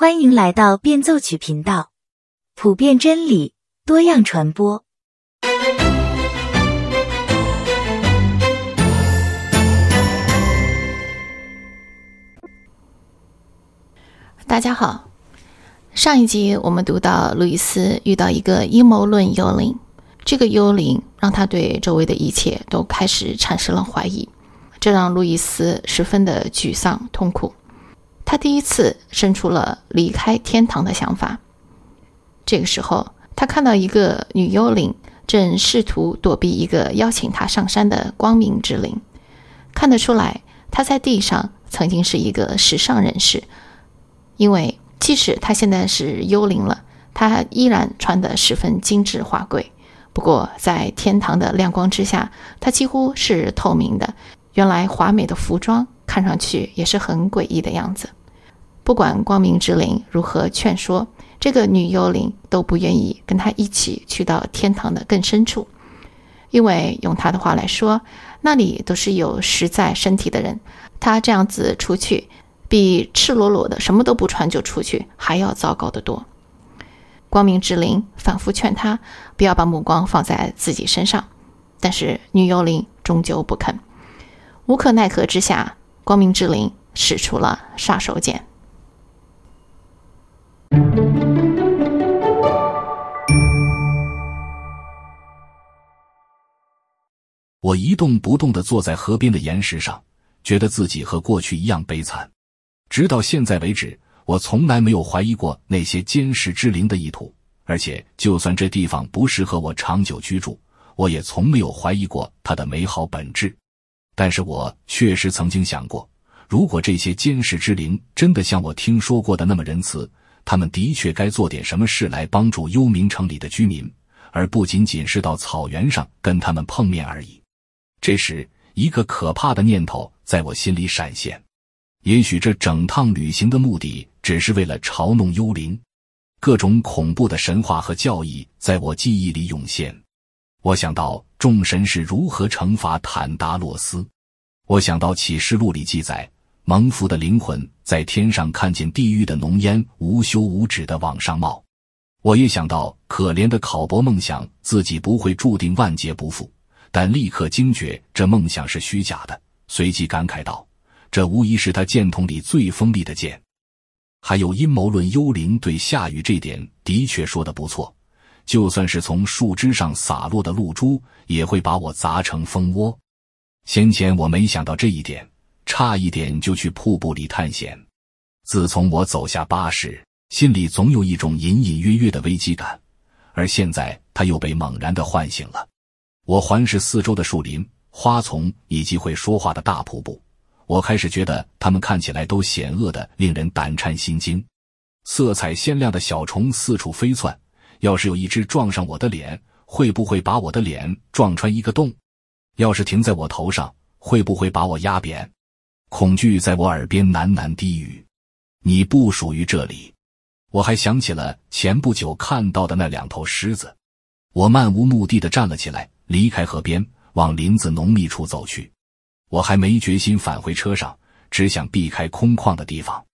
欢迎来到变奏曲频道，普遍真理，多样传播。大家好，上一集我们读到路易斯遇到一个阴谋论幽灵，这个幽灵让他对周围的一切都开始产生了怀疑，这让路易斯十分的沮丧痛苦。他第一次生出了离开天堂的想法。这个时候，他看到一个女幽灵正试图躲避一个邀请他上山的光明之灵，看得出来，他在地上曾经是一个时尚人士。因为即使他现在是幽灵了，他依然穿得十分精致华贵。不过在天堂的亮光之下，他几乎是透明的。原来华美的服装看上去也是很诡异的样子。不管光明之灵如何劝说，这个女幽灵都不愿意跟他一起去到天堂的更深处，因为用他的话来说，那里都是有实在身体的人。他这样子出去。比赤裸裸的什么都不穿就出去还要糟糕得多。光明之灵反复劝他不要把目光放在自己身上，但是女幽灵终究不肯。无可奈何之下，光明之灵使出了杀手锏。我一动不动地坐在河边的岩石上，觉得自己和过去一样悲惨。直到现在为止，我从来没有怀疑过那些监视之灵的意图，而且就算这地方不适合我长久居住，我也从没有怀疑过它的美好本质。但是我确实曾经想过，如果这些监视之灵真的像我听说过的那么仁慈，他们的确该做点什么事来帮助幽冥城里的居民，而不仅仅是到草原上跟他们碰面而已。这时，一个可怕的念头在我心里闪现。也许这整趟旅行的目的只是为了嘲弄幽灵，各种恐怖的神话和教义在我记忆里涌现。我想到众神是如何惩罚坦达洛斯，我想到启示录里记载蒙福的灵魂在天上看见地狱的浓烟无休无止的往上冒。我也想到可怜的考伯梦想自己不会注定万劫不复，但立刻惊觉这梦想是虚假的，随即感慨道。这无疑是他剑筒里最锋利的剑。还有阴谋论幽灵对下雨这点的确说的不错，就算是从树枝上洒落的露珠，也会把我砸成蜂窝。先前我没想到这一点，差一点就去瀑布里探险。自从我走下巴士，心里总有一种隐隐约约的危机感，而现在它又被猛然的唤醒了。我环视四周的树林、花丛以及会说话的大瀑布。我开始觉得它们看起来都险恶的，令人胆颤心惊。色彩鲜亮的小虫四处飞窜，要是有一只撞上我的脸，会不会把我的脸撞穿一个洞？要是停在我头上，会不会把我压扁？恐惧在我耳边喃喃低语：“你不属于这里。”我还想起了前不久看到的那两头狮子。我漫无目的的站了起来，离开河边，往林子浓密处走去。我还没决心返回车上，只想避开空旷的地方。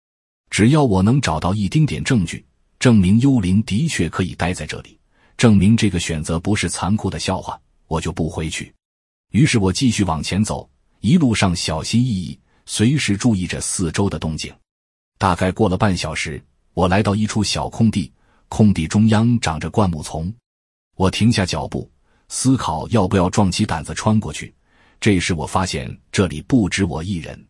只要我能找到一丁点证据，证明幽灵的确可以待在这里，证明这个选择不是残酷的笑话，我就不回去。于是我继续往前走，一路上小心翼翼，随时注意着四周的动静。大概过了半小时，我来到一处小空地，空地中央长着灌木丛。我停下脚步，思考要不要壮起胆子穿过去。这时，我发现这里不止我一人。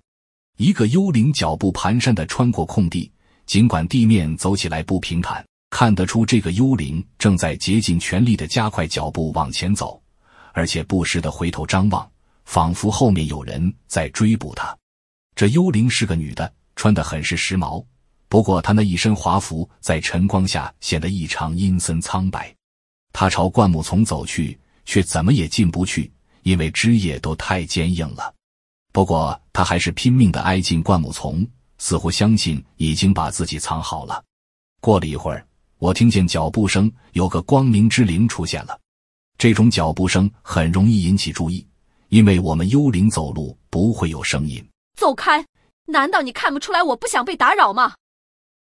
一个幽灵脚步蹒跚的穿过空地，尽管地面走起来不平坦，看得出这个幽灵正在竭尽全力的加快脚步往前走，而且不时的回头张望，仿佛后面有人在追捕他。这幽灵是个女的，穿得很是时髦，不过她那一身华服在晨光下显得异常阴森苍白。她朝灌木丛走去，却怎么也进不去。因为枝叶都太坚硬了，不过他还是拼命的挨近灌木丛，似乎相信已经把自己藏好了。过了一会儿，我听见脚步声，有个光明之灵出现了。这种脚步声很容易引起注意，因为我们幽灵走路不会有声音。走开！难道你看不出来我不想被打扰吗？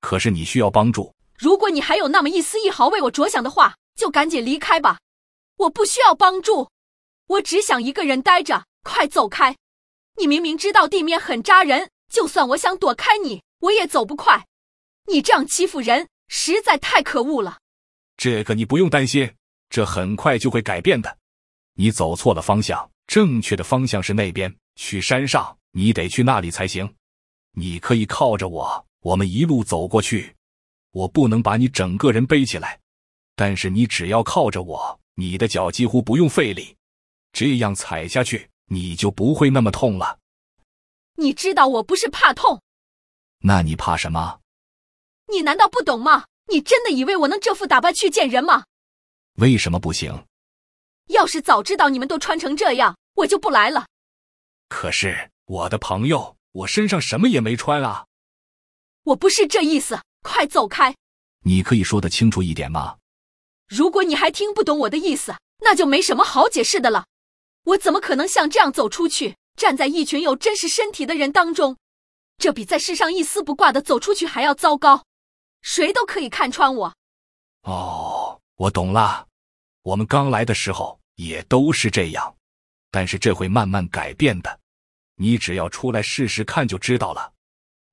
可是你需要帮助。如果你还有那么一丝一毫为我着想的话，就赶紧离开吧。我不需要帮助，我只想一个人待着。快走开！你明明知道地面很扎人，就算我想躲开你，我也走不快。你这样欺负人，实在太可恶了。这个你不用担心，这很快就会改变的。你走错了方向，正确的方向是那边，去山上。你得去那里才行。你可以靠着我，我们一路走过去。我不能把你整个人背起来，但是你只要靠着我，你的脚几乎不用费力，这样踩下去你就不会那么痛了。你知道我不是怕痛，那你怕什么？你难道不懂吗？你真的以为我能这副打扮去见人吗？为什么不行？要是早知道你们都穿成这样，我就不来了。可是我的朋友，我身上什么也没穿啊！我不是这意思。快走开！你可以说的清楚一点吗？如果你还听不懂我的意思，那就没什么好解释的了。我怎么可能像这样走出去，站在一群有真实身体的人当中？这比在世上一丝不挂的走出去还要糟糕。谁都可以看穿我。哦，我懂了。我们刚来的时候也都是这样，但是这会慢慢改变的。你只要出来试试看就知道了。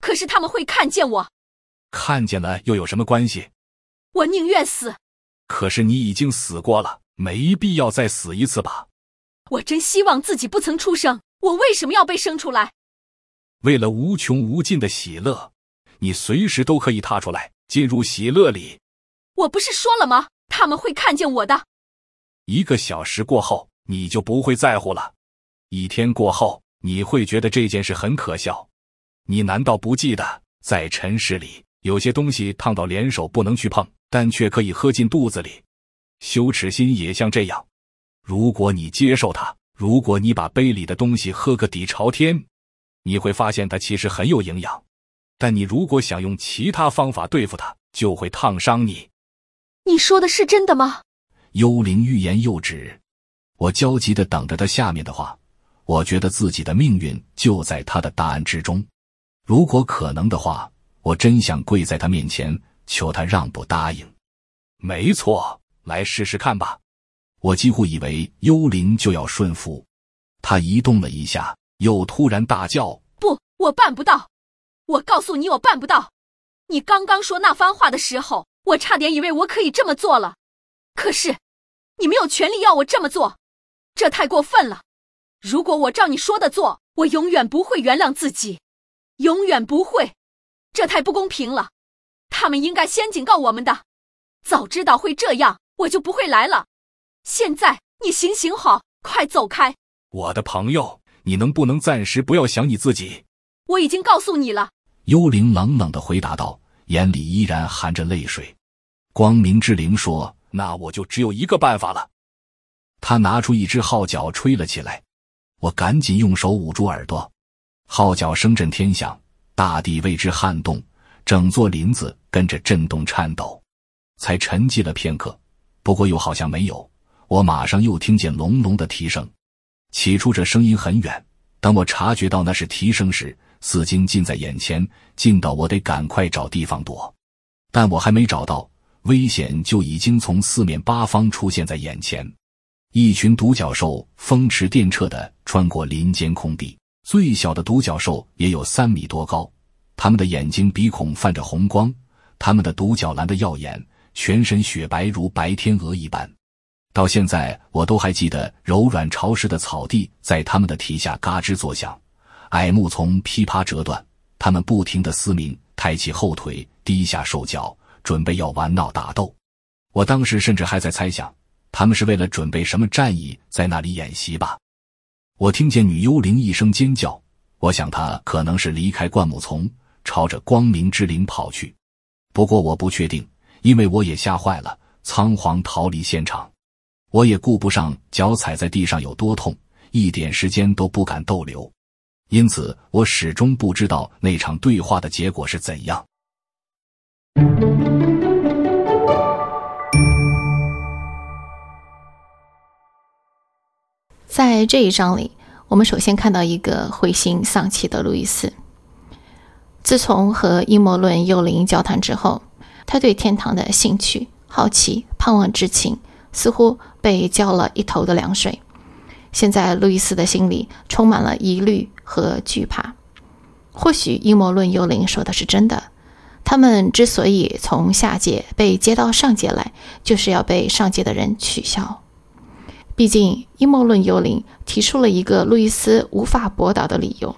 可是他们会看见我。看见了又有什么关系？我宁愿死。可是你已经死过了，没必要再死一次吧？我真希望自己不曾出生。我为什么要被生出来？为了无穷无尽的喜乐，你随时都可以踏出来，进入喜乐里。我不是说了吗？他们会看见我的。一个小时过后，你就不会在乎了；一天过后，你会觉得这件事很可笑。你难道不记得在尘世里？有些东西烫到连手不能去碰，但却可以喝进肚子里。羞耻心也像这样，如果你接受它，如果你把杯里的东西喝个底朝天，你会发现它其实很有营养。但你如果想用其他方法对付它，就会烫伤你。你说的是真的吗？幽灵欲言又止，我焦急的等着他下面的话。我觉得自己的命运就在他的答案之中。如果可能的话。我真想跪在他面前求他让步答应。没错，来试试看吧。我几乎以为幽灵就要顺服，他移动了一下，又突然大叫：“不，我办不到！我告诉你，我办不到！你刚刚说那番话的时候，我差点以为我可以这么做了。可是，你没有权利要我这么做，这太过分了。如果我照你说的做，我永远不会原谅自己，永远不会。”这太不公平了，他们应该先警告我们的。早知道会这样，我就不会来了。现在你行行好，快走开！我的朋友，你能不能暂时不要想你自己？我已经告诉你了。幽灵冷冷的回答道，眼里依然含着泪水。光明之灵说：“那我就只有一个办法了。”他拿出一只号角，吹了起来。我赶紧用手捂住耳朵。号角声震天响。大地为之撼动，整座林子跟着震动颤抖，才沉寂了片刻。不过又好像没有，我马上又听见隆隆的啼声。起初这声音很远，当我察觉到那是啼声时，似经近在眼前，近到我得赶快找地方躲。但我还没找到，危险就已经从四面八方出现在眼前。一群独角兽风驰电掣地穿过林间空地。最小的独角兽也有三米多高，它们的眼睛鼻孔泛着红光，它们的独角蓝的耀眼，全身雪白如白天鹅一般。到现在我都还记得柔软潮湿的草地在它们的蹄下嘎吱作响，矮木丛噼啪折断，它们不停地嘶鸣，抬起后腿，低下兽脚，准备要玩闹打斗。我当时甚至还在猜想，他们是为了准备什么战役在那里演习吧。我听见女幽灵一声尖叫，我想她可能是离开灌木丛，朝着光明之灵跑去。不过我不确定，因为我也吓坏了，仓皇逃离现场。我也顾不上脚踩在地上有多痛，一点时间都不敢逗留。因此，我始终不知道那场对话的结果是怎样。在这一章里，我们首先看到一个灰心丧气的路易斯。自从和阴谋论幽灵交谈之后，他对天堂的兴趣、好奇、盼望之情似乎被浇了一头的凉水。现在，路易斯的心里充满了疑虑和惧怕。或许阴谋论幽灵说的是真的，他们之所以从下界被接到上界来，就是要被上界的人取笑。毕竟，阴谋论幽灵提出了一个路易斯无法驳倒的理由：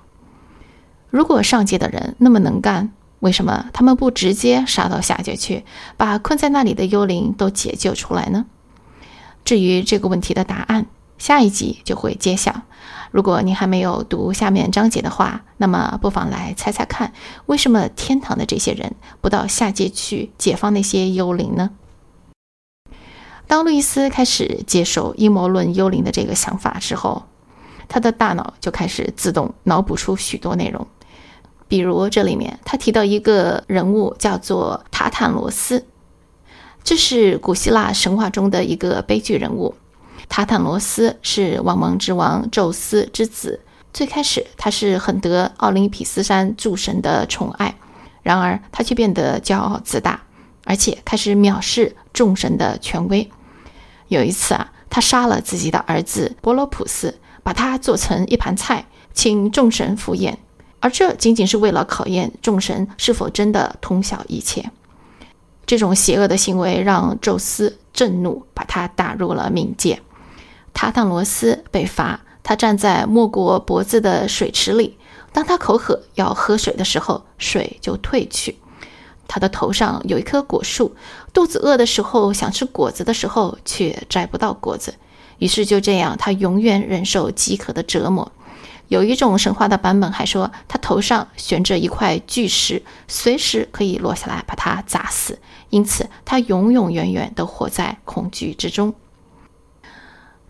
如果上界的人那么能干，为什么他们不直接杀到下界去，把困在那里的幽灵都解救出来呢？至于这个问题的答案，下一集就会揭晓。如果您还没有读下面章节的话，那么不妨来猜猜看，为什么天堂的这些人不到下界去解放那些幽灵呢？当路易斯开始接受阴谋论幽灵的这个想法之后，他的大脑就开始自动脑补出许多内容。比如这里面他提到一个人物叫做塔坦罗斯，这是古希腊神话中的一个悲剧人物。塔坦罗斯是王蒙之王宙斯之子。最开始，他是很得奥林匹斯山诸神的宠爱，然而他却变得骄傲自大，而且开始藐视众神的权威。有一次啊，他杀了自己的儿子波罗普斯，把他做成一盘菜，请众神赴宴，而这仅仅是为了考验众神是否真的通晓一切。这种邪恶的行为让宙斯震怒，把他打入了冥界。塔坦罗斯被罚，他站在没过脖子的水池里。当他口渴要喝水的时候，水就退去。他的头上有一棵果树，肚子饿的时候想吃果子的时候却摘不到果子，于是就这样，他永远忍受饥渴的折磨。有一种神话的版本还说，他头上悬着一块巨石，随时可以落下来把他砸死，因此他永永远远都活在恐惧之中。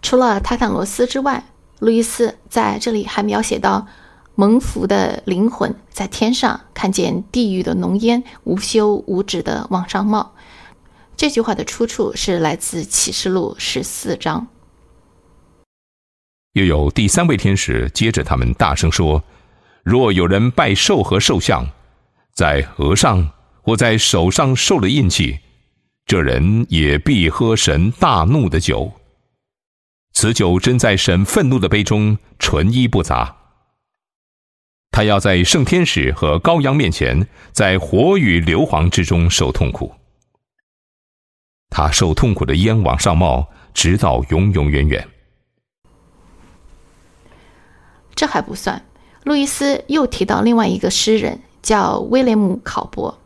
除了塔坦罗斯之外，路易斯在这里还描写到蒙福的灵魂在天上看见地狱的浓烟无休无止的往上冒。这句话的出处是来自启示录十四章。又有第三位天使接着他们大声说：“若有人拜兽和兽像，在额上或在手上受了印记，这人也必喝神大怒的酒。”此酒真在神愤怒的杯中，纯一不杂。他要在圣天使和羔羊面前，在火与硫磺之中受痛苦。他受痛苦的烟往上冒，直到永永远远。这还不算，路易斯又提到另外一个诗人，叫威廉姆·考伯。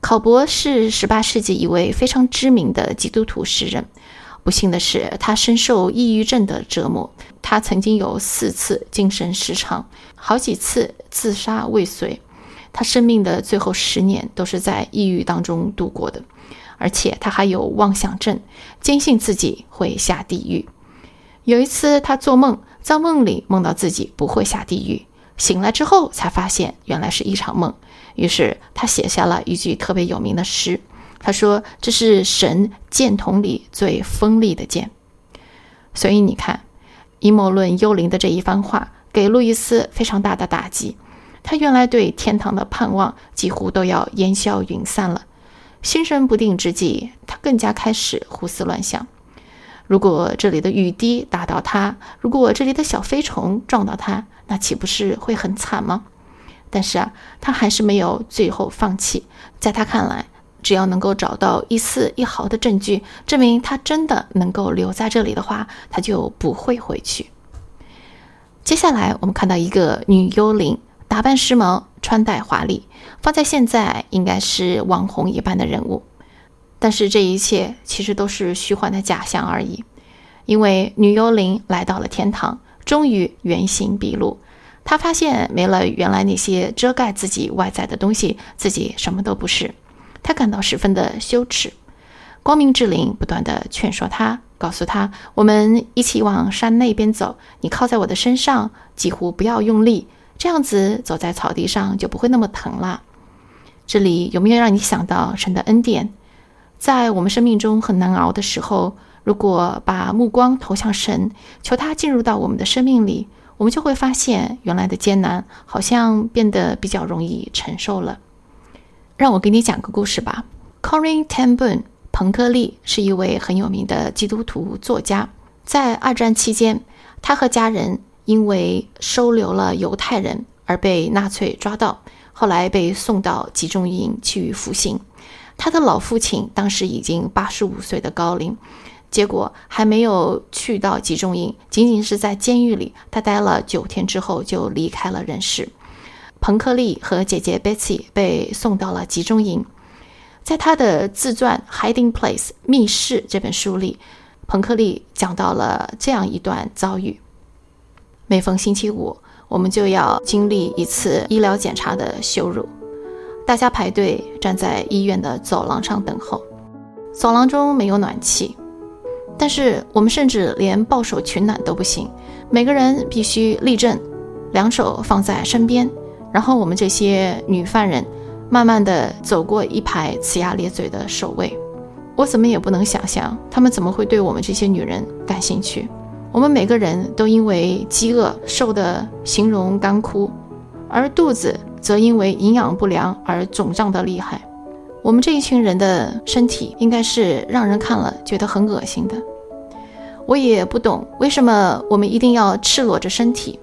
考伯是十八世纪一位非常知名的基督徒诗人。不幸的是，他深受抑郁症的折磨。他曾经有四次精神失常，好几次自杀未遂。他生命的最后十年都是在抑郁当中度过的，而且他还有妄想症，坚信自己会下地狱。有一次，他做梦，在梦里梦到自己不会下地狱，醒来之后才发现原来是一场梦。于是他写下了一句特别有名的诗。他说：“这是神剑筒里最锋利的剑。”所以你看，阴谋论幽灵的这一番话给路易斯非常大的打击。他原来对天堂的盼望几乎都要烟消云散了。心神不定之际，他更加开始胡思乱想：如果这里的雨滴打到他，如果这里的小飞虫撞到他，那岂不是会很惨吗？但是啊，他还是没有最后放弃。在他看来，只要能够找到一丝一毫的证据，证明他真的能够留在这里的话，他就不会回去。接下来，我们看到一个女幽灵，打扮时髦，穿戴华丽，放在现在应该是网红一般的人物。但是这一切其实都是虚幻的假象而已，因为女幽灵来到了天堂，终于原形毕露。她发现没了原来那些遮盖自己外在的东西，自己什么都不是。他感到十分的羞耻，光明之灵不断的劝说他，告诉他：“我们一起往山那边走，你靠在我的身上，几乎不要用力，这样子走在草地上就不会那么疼了。”这里有没有让你想到神的恩典？在我们生命中很难熬的时候，如果把目光投向神，求他进入到我们的生命里，我们就会发现原来的艰难好像变得比较容易承受了。让我给你讲个故事吧。，Corin Ten Boom，彭克利是一位很有名的基督徒作家。在二战期间，他和家人因为收留了犹太人而被纳粹抓到，后来被送到集中营去服刑。他的老父亲当时已经八十五岁的高龄。结果还没有去到集中营，仅仅是在监狱里，他待了九天之后就离开了人世。彭克利和姐姐 Betsy 被送到了集中营。在他的自传《Hiding Place》密室这本书里，彭克利讲到了这样一段遭遇：每逢星期五，我们就要经历一次医疗检查的羞辱。大家排队站在医院的走廊上等候，走廊中没有暖气。但是我们甚至连抱手取暖都不行，每个人必须立正，两手放在身边，然后我们这些女犯人慢慢地走过一排呲牙咧嘴的守卫。我怎么也不能想象他们怎么会对我们这些女人感兴趣。我们每个人都因为饥饿瘦得形容干枯，而肚子则因为营养不良而肿胀得厉害。我们这一群人的身体应该是让人看了觉得很恶心的。我也不懂为什么我们一定要赤裸着身体，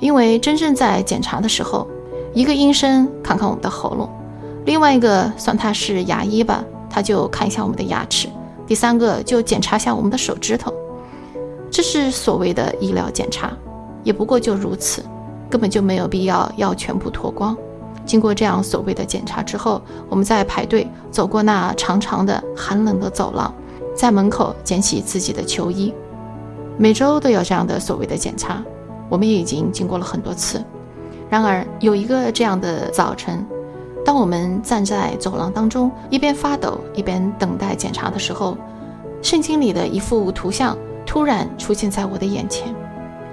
因为真正在检查的时候，一个医生看看我们的喉咙，另外一个算他是牙医吧，他就看一下我们的牙齿，第三个就检查一下我们的手指头。这是所谓的医疗检查，也不过就如此，根本就没有必要要全部脱光。经过这样所谓的检查。之后，我们再排队走过那长长的寒冷的走廊，在门口捡起自己的球衣。每周都有这样的所谓的检查，我们也已经经过了很多次。然而有一个这样的早晨，当我们站在走廊当中，一边发抖一边等待检查的时候，圣经里的一幅图像突然出现在我的眼前，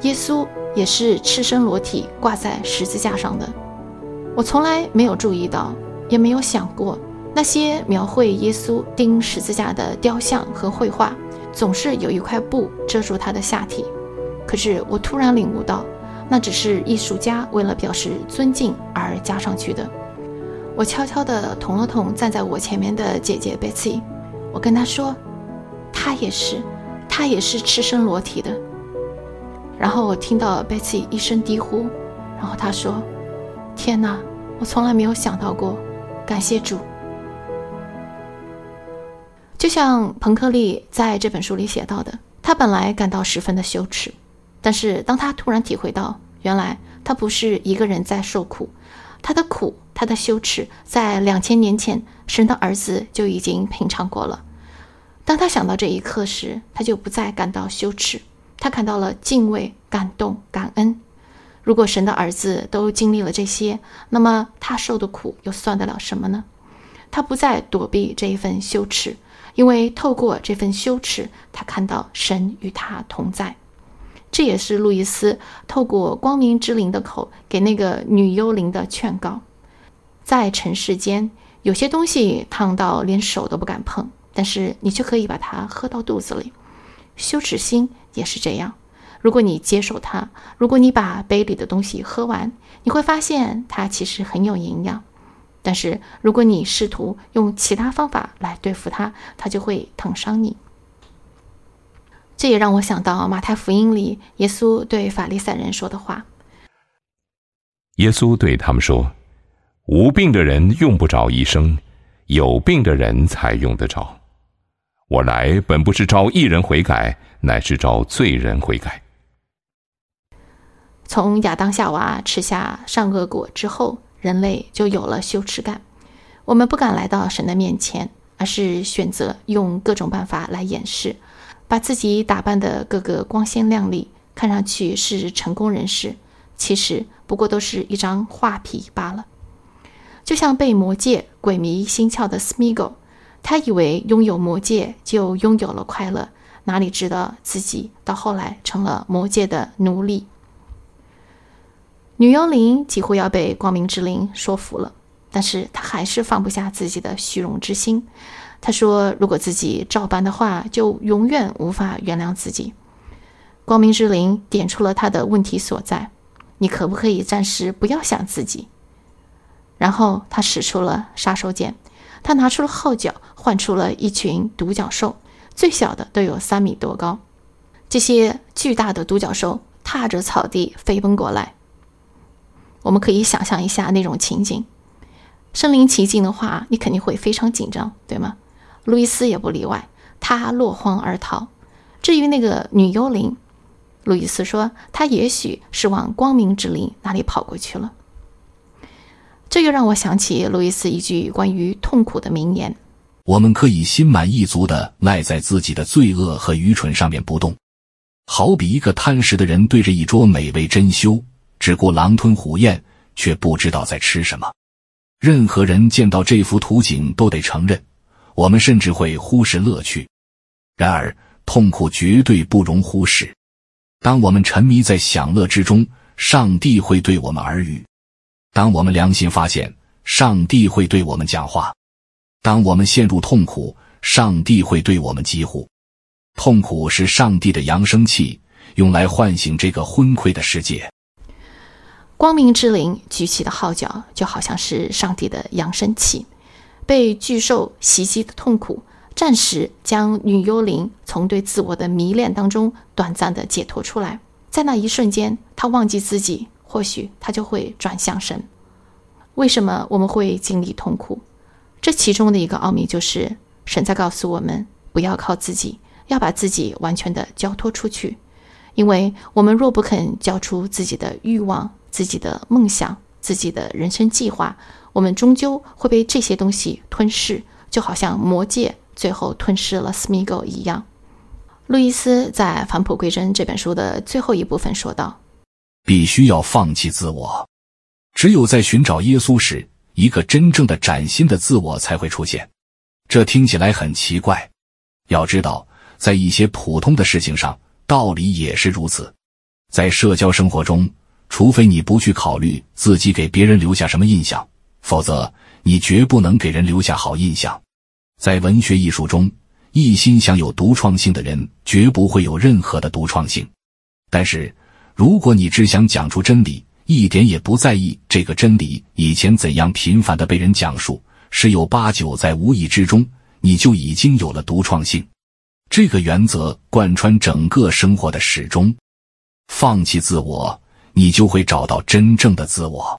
耶稣也是赤身裸体挂在十字架上的。我从来没有注意到，也没有想过，那些描绘耶稣钉十字架的雕像和绘画，总是有一块布遮住他的下体。可是我突然领悟到，那只是艺术家为了表示尊敬而加上去的。我悄悄地捅了捅站在我前面的姐姐贝奇，我跟她说：“她也是，她也是赤身裸体的。”然后我听到贝奇一声低呼，然后她说。天哪，我从来没有想到过，感谢主。就像彭克利在这本书里写到的，他本来感到十分的羞耻，但是当他突然体会到，原来他不是一个人在受苦，他的苦，他的羞耻，在两千年前，神的儿子就已经品尝过了。当他想到这一刻时，他就不再感到羞耻，他感到了敬畏、感动、感恩。如果神的儿子都经历了这些，那么他受的苦又算得了什么呢？他不再躲避这一份羞耻，因为透过这份羞耻，他看到神与他同在。这也是路易斯透过光明之灵的口给那个女幽灵的劝告：在尘世间，有些东西烫到连手都不敢碰，但是你却可以把它喝到肚子里。羞耻心也是这样。如果你接受它，如果你把杯里的东西喝完，你会发现它其实很有营养。但是如果你试图用其他方法来对付它，它就会疼伤你。这也让我想到马太福音里耶稣对法利赛人说的话：“耶稣对他们说，无病的人用不着医生，有病的人才用得着。我来本不是招一人悔改，乃是招罪人悔改。”从亚当夏娃吃下善恶果之后，人类就有了羞耻感。我们不敢来到神的面前，而是选择用各种办法来掩饰，把自己打扮的个个光鲜亮丽，看上去是成功人士，其实不过都是一张画皮罢了。就像被魔戒鬼迷心窍的 Smiggle，他以为拥有魔戒就拥有了快乐，哪里知道自己到后来成了魔戒的奴隶。女幽灵几乎要被光明之灵说服了，但是她还是放不下自己的虚荣之心。他说：“如果自己照办的话，就永远无法原谅自己。”光明之灵点出了他的问题所在。你可不可以暂时不要想自己？然后他使出了杀手锏，他拿出了号角，唤出了一群独角兽，最小的都有三米多高。这些巨大的独角兽踏着草地飞奔过来。我们可以想象一下那种情景，身临其境的话，你肯定会非常紧张，对吗？路易斯也不例外，他落荒而逃。至于那个女幽灵，路易斯说，她也许是往光明之灵那里跑过去了。这又让我想起路易斯一句关于痛苦的名言：“我们可以心满意足地赖在自己的罪恶和愚蠢上面不动，好比一个贪食的人对着一桌美味珍馐，只顾狼吞虎咽，却不知道在吃什么。任何人见到这幅图景都得承认，我们甚至会忽视乐趣。然而，痛苦绝对不容忽视。”当我们沉迷在享乐之中，上帝会对我们耳语；当我们良心发现，上帝会对我们讲话；当我们陷入痛苦，上帝会对我们疾呼。痛苦是上帝的扬声器，用来唤醒这个昏聩的世界。光明之灵举起的号角，就好像是上帝的扬声器。被巨兽袭击的痛苦。暂时将女幽灵从对自我的迷恋当中短暂的解脱出来，在那一瞬间，她忘记自己，或许她就会转向神。为什么我们会经历痛苦？这其中的一个奥秘就是，神在告诉我们不要靠自己，要把自己完全的交托出去。因为我们若不肯交出自己的欲望、自己的梦想、自己的人生计划，我们终究会被这些东西吞噬，就好像魔戒。最后吞噬了斯米狗一样。路易斯在《返璞归真》这本书的最后一部分说道：“必须要放弃自我，只有在寻找耶稣时，一个真正的崭新的自我才会出现。”这听起来很奇怪。要知道，在一些普通的事情上，道理也是如此。在社交生活中，除非你不去考虑自己给别人留下什么印象，否则你绝不能给人留下好印象。在文学艺术中，一心想有独创性的人绝不会有任何的独创性。但是，如果你只想讲出真理，一点也不在意这个真理以前怎样频繁的被人讲述，十有八九在无意之中，你就已经有了独创性。这个原则贯穿整个生活的始终。放弃自我，你就会找到真正的自我；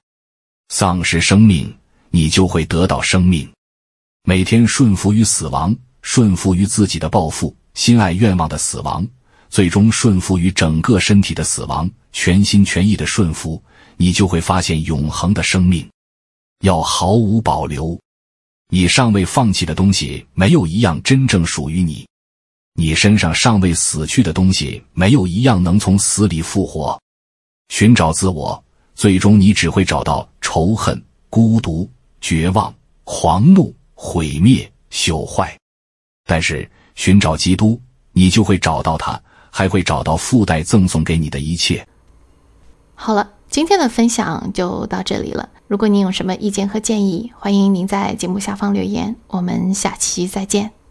丧失生命，你就会得到生命。每天顺服于死亡，顺服于自己的抱负、心爱愿望的死亡，最终顺服于整个身体的死亡，全心全意的顺服，你就会发现永恒的生命。要毫无保留，你尚未放弃的东西，没有一样真正属于你；你身上尚未死去的东西，没有一样能从死里复活。寻找自我，最终你只会找到仇恨、孤独、绝望、狂怒。毁灭、朽坏，但是寻找基督，你就会找到他，还会找到附带赠送给你的一切。好了，今天的分享就到这里了。如果您有什么意见和建议，欢迎您在节目下方留言。我们下期再见。